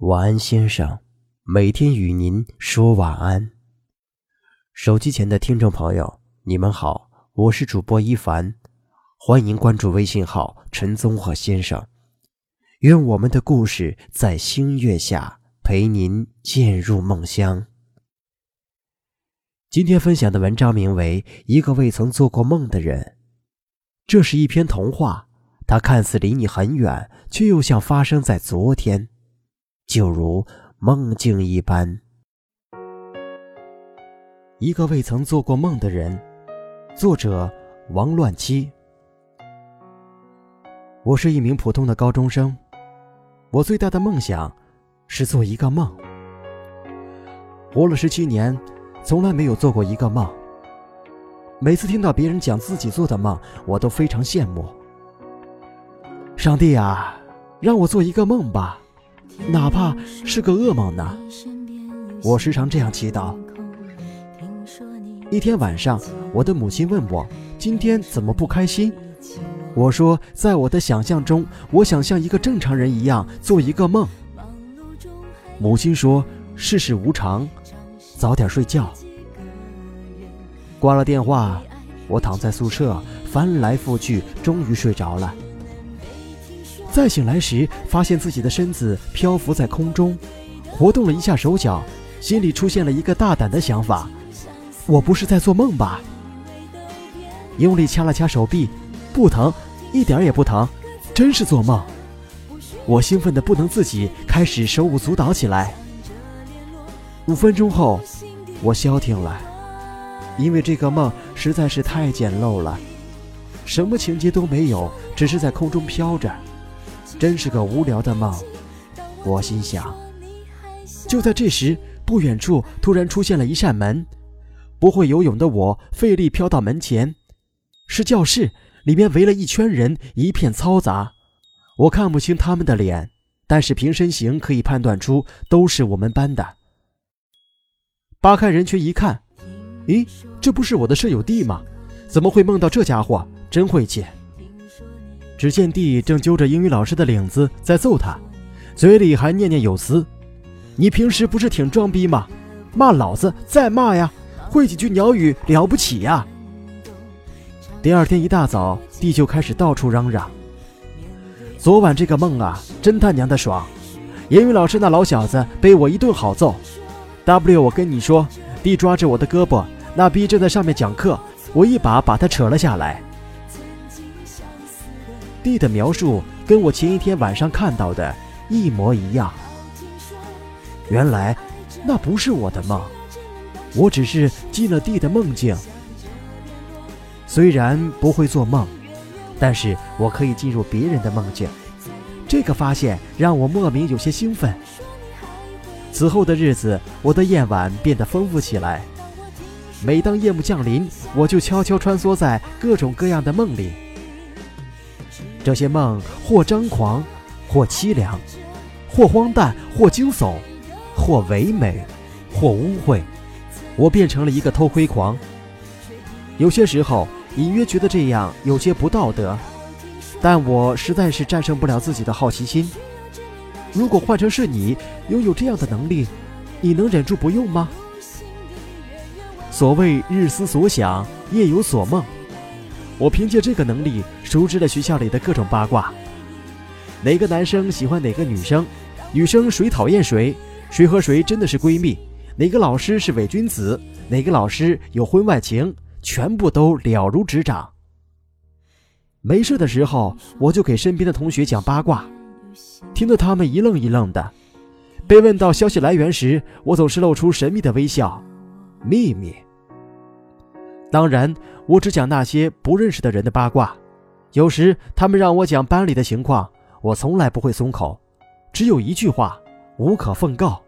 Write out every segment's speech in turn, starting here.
晚安，先生。每天与您说晚安。手机前的听众朋友，你们好，我是主播一凡，欢迎关注微信号“陈宗和先生”。愿我们的故事在星月下陪您渐入梦乡。今天分享的文章名为《一个未曾做过梦的人》，这是一篇童话，它看似离你很远，却又像发生在昨天。就如梦境一般。一个未曾做过梦的人，作者王乱七。我是一名普通的高中生，我最大的梦想是做一个梦。活了十七年，从来没有做过一个梦。每次听到别人讲自己做的梦，我都非常羡慕。上帝啊，让我做一个梦吧！哪怕是个噩梦呢，我时常这样祈祷。一天晚上，我的母亲问我今天怎么不开心。我说，在我的想象中，我想像一个正常人一样做一个梦。母亲说：“世事无常，早点睡觉。”挂了电话，我躺在宿舍翻来覆去，终于睡着了。再醒来时，发现自己的身子漂浮在空中，活动了一下手脚，心里出现了一个大胆的想法：我不是在做梦吧？用力掐了掐手臂，不疼，一点也不疼，真是做梦！我兴奋的不能自己，开始手舞足蹈起来。五分钟后，我消停了，因为这个梦实在是太简陋了，什么情节都没有，只是在空中飘着。真是个无聊的梦，我心想。就在这时，不远处突然出现了一扇门。不会游泳的我费力飘到门前，是教室，里面围了一圈人，一片嘈杂。我看不清他们的脸，但是凭身形可以判断出都是我们班的。扒开人群一看，咦，这不是我的舍友弟吗？怎么会梦到这家伙？真晦气。只见弟正揪着英语老师的领子在揍他，嘴里还念念有词：“你平时不是挺装逼吗？骂老子再骂呀，会几句鸟语了不起呀！”第二天一大早，弟就开始到处嚷嚷：“昨晚这个梦啊，真他娘的爽！英语老师那老小子被我一顿好揍。W，我跟你说，弟抓着我的胳膊，那逼正在上面讲课，我一把把他扯了下来。”弟的描述跟我前一天晚上看到的一模一样。原来那不是我的梦，我只是进了弟的梦境。虽然不会做梦，但是我可以进入别人的梦境。这个发现让我莫名有些兴奋。此后的日子，我的夜晚变得丰富起来。每当夜幕降临，我就悄悄穿梭在各种各样的梦里。这些梦或张狂，或凄凉，或荒诞，或惊悚，或唯美，或污秽。我变成了一个偷窥狂。有些时候，隐约觉得这样有些不道德，但我实在是战胜不了自己的好奇心。如果换成是你，拥有这样的能力，你能忍住不用吗？所谓日思所想，夜有所梦。我凭借这个能力，熟知了学校里的各种八卦：哪个男生喜欢哪个女生，女生谁讨厌谁，谁和谁真的是闺蜜，哪个老师是伪君子，哪个老师有婚外情，全部都了如指掌。没事的时候，我就给身边的同学讲八卦，听得他们一愣一愣的。被问到消息来源时，我总是露出神秘的微笑：秘密。当然，我只讲那些不认识的人的八卦。有时他们让我讲班里的情况，我从来不会松口，只有一句话：无可奉告。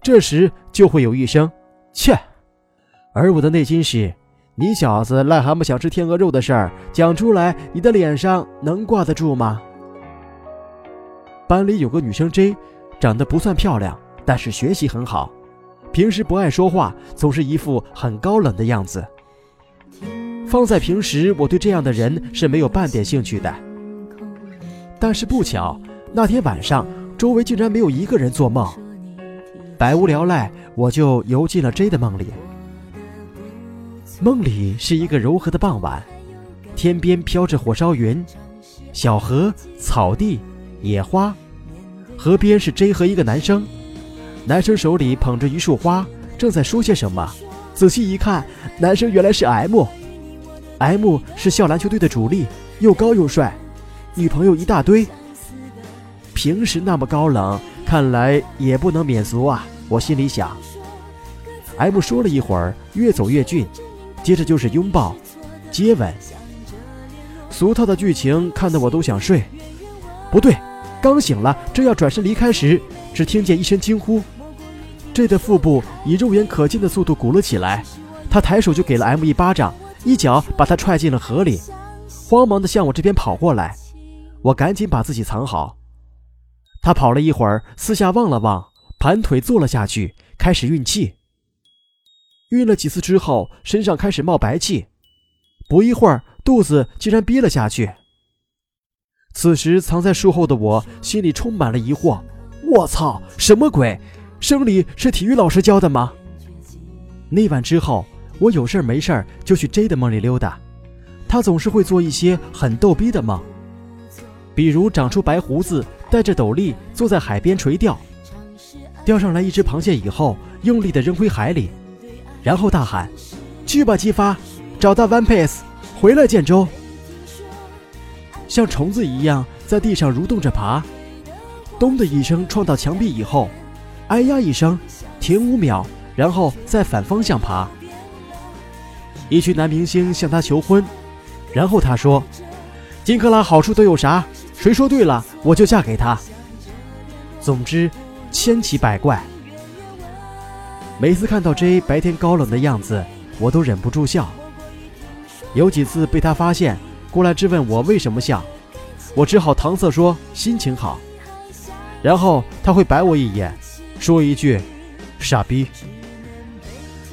这时就会有一声“切”，而我的内心是：你小子癞蛤蟆想吃天鹅肉的事儿讲出来，你的脸上能挂得住吗？班里有个女生 J，长得不算漂亮，但是学习很好。平时不爱说话，总是一副很高冷的样子。放在平时，我对这样的人是没有半点兴趣的。但是不巧，那天晚上周围竟然没有一个人做梦。百无聊赖，我就游进了 J 的梦里。梦里是一个柔和的傍晚，天边飘着火烧云，小河、草地、野花，河边是 J 和一个男生，男生手里捧着一束花，正在说些什么。仔细一看，男生原来是 M，M 是校篮球队的主力，又高又帅，女朋友一大堆。平时那么高冷，看来也不能免俗啊！我心里想。M 说了一会儿，越走越近，接着就是拥抱、接吻。俗套的剧情看得我都想睡。不对，刚醒了，正要转身离开时，只听见一声惊呼。J 的腹部以肉眼可见的速度鼓了起来，他抬手就给了 M 一巴掌，一脚把他踹进了河里，慌忙的向我这边跑过来。我赶紧把自己藏好。他跑了一会儿，四下望了望，盘腿坐了下去，开始运气。运了几次之后，身上开始冒白气，不一会儿，肚子竟然憋了下去。此时，藏在树后的我心里充满了疑惑：我操，什么鬼？生理是体育老师教的吗？那晚之后，我有事没事就去 J 的梦里溜达，他总是会做一些很逗逼的梦，比如长出白胡子。戴着斗笠坐在海边垂钓，钓上来一只螃蟹以后，用力的扔回海里，然后大喊：“去吧，激发，找到 One Piece，回来见周。”像虫子一样在地上蠕动着爬，咚的一声撞到墙壁以后，哎呀一声，停五秒，然后再反方向爬。一群男明星向他求婚，然后他说：“金克拉好处都有啥？”谁说对了，我就嫁给他。总之，千奇百怪。每次看到 J 白天高冷的样子，我都忍不住笑。有几次被他发现，过来质问我为什么笑，我只好搪塞说心情好。然后他会白我一眼，说一句“傻逼”。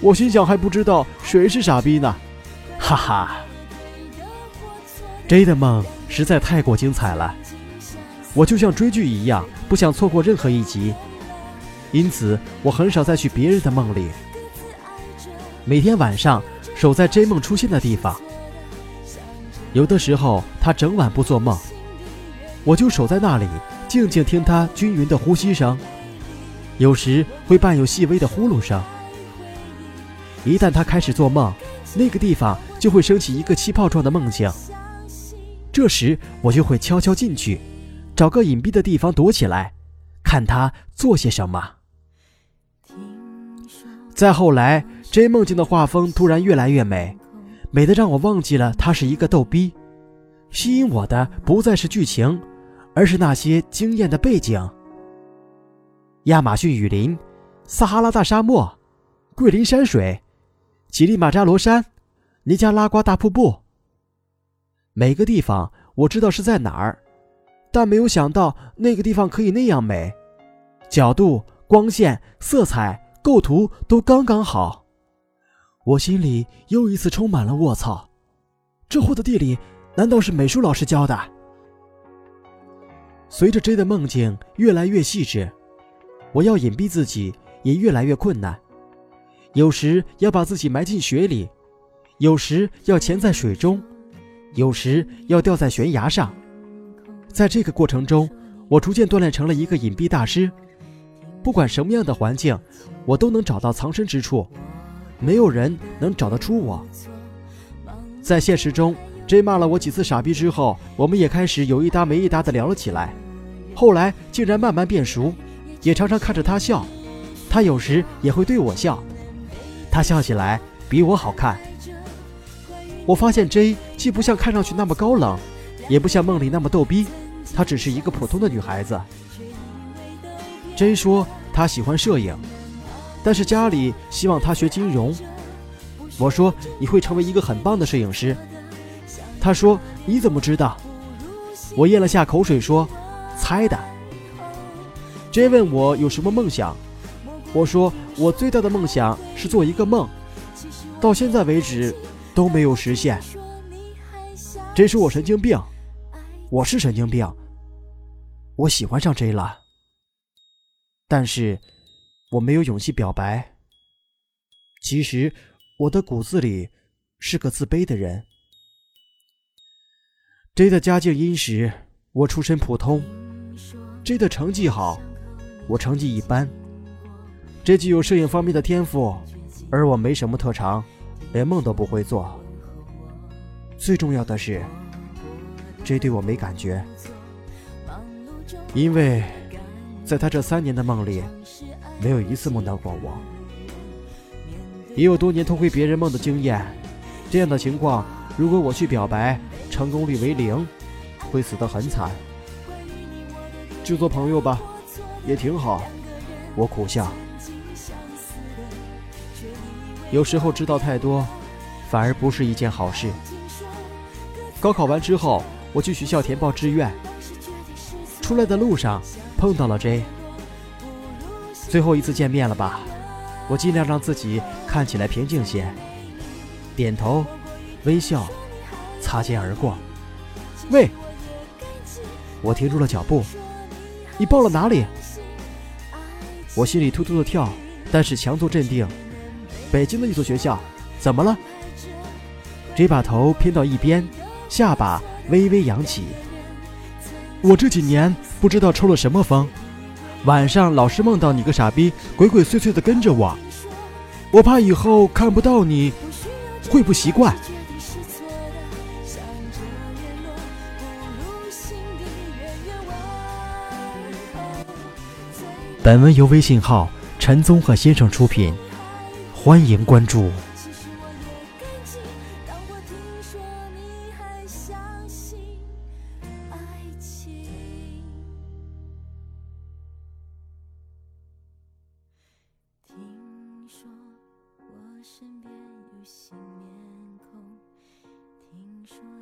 我心想还不知道谁是傻逼呢，哈哈。J 的梦。实在太过精彩了，我就像追剧一样，不想错过任何一集，因此我很少再去别人的梦里。每天晚上守在 J 梦出现的地方，有的时候他整晚不做梦，我就守在那里，静静听他均匀的呼吸声，有时会伴有细微的呼噜声。一旦他开始做梦，那个地方就会升起一个气泡状的梦境。这时我就会悄悄进去，找个隐蔽的地方躲起来，看他做些什么。再后来这梦境的画风突然越来越美，美得让我忘记了他是一个逗逼。吸引我的不再是剧情，而是那些惊艳的背景：亚马逊雨林、撒哈拉大沙漠、桂林山水、乞力马扎罗山、尼加拉瓜大瀑布。每个地方我知道是在哪儿，但没有想到那个地方可以那样美，角度、光线、色彩、构图都刚刚好。我心里又一次充满了卧槽，这货的地理难道是美术老师教的？随着 J 的梦境越来越细致，我要隐蔽自己也越来越困难。有时要把自己埋进雪里，有时要潜在水中。有时要吊在悬崖上，在这个过程中，我逐渐锻炼成了一个隐蔽大师。不管什么样的环境，我都能找到藏身之处，没有人能找得出我。在现实中，J 骂了我几次傻逼之后，我们也开始有一搭没一搭的聊了起来。后来竟然慢慢变熟，也常常看着他笑，他有时也会对我笑，他笑起来比我好看。我发现 J 既不像看上去那么高冷，也不像梦里那么逗逼，她只是一个普通的女孩子。J 说她喜欢摄影，但是家里希望她学金融。我说你会成为一个很棒的摄影师。他说你怎么知道？我咽了下口水说猜的。J 问我有什么梦想，我说我最大的梦想是做一个梦，到现在为止。都没有实现，这是我神经病，我是神经病，我喜欢上 J 了。但是我没有勇气表白。其实我的骨子里是个自卑的人。J 的家境殷实，我出身普通；J 的成绩好，我成绩一般。J 具有摄影方面的天赋，而我没什么特长，连梦都不会做。最重要的是，J 对我没感觉，因为在他这三年的梦里，没有一次梦到过我。也有多年偷窥别人梦的经验，这样的情况，如果我去表白，成功率为零，会死得很惨。就做朋友吧，也挺好。我苦笑。有时候知道太多，反而不是一件好事。高考完之后，我去学校填报志愿。出来的路上碰到了 J，最后一次见面了吧？我尽量让自己看起来平静些，点头，微笑，擦肩而过。喂，我停住了脚步。你报了哪里？我心里突突的跳，但是强作镇定。北京的一所学校，怎么了？只把头偏到一边，下巴微微扬起。我这几年不知道抽了什么风，晚上老是梦到你个傻逼鬼鬼祟祟的跟着我，我怕以后看不到你会不习惯。本文由微信号陈宗鹤先生出品。欢迎关注。听说我身边有新面孔，听说。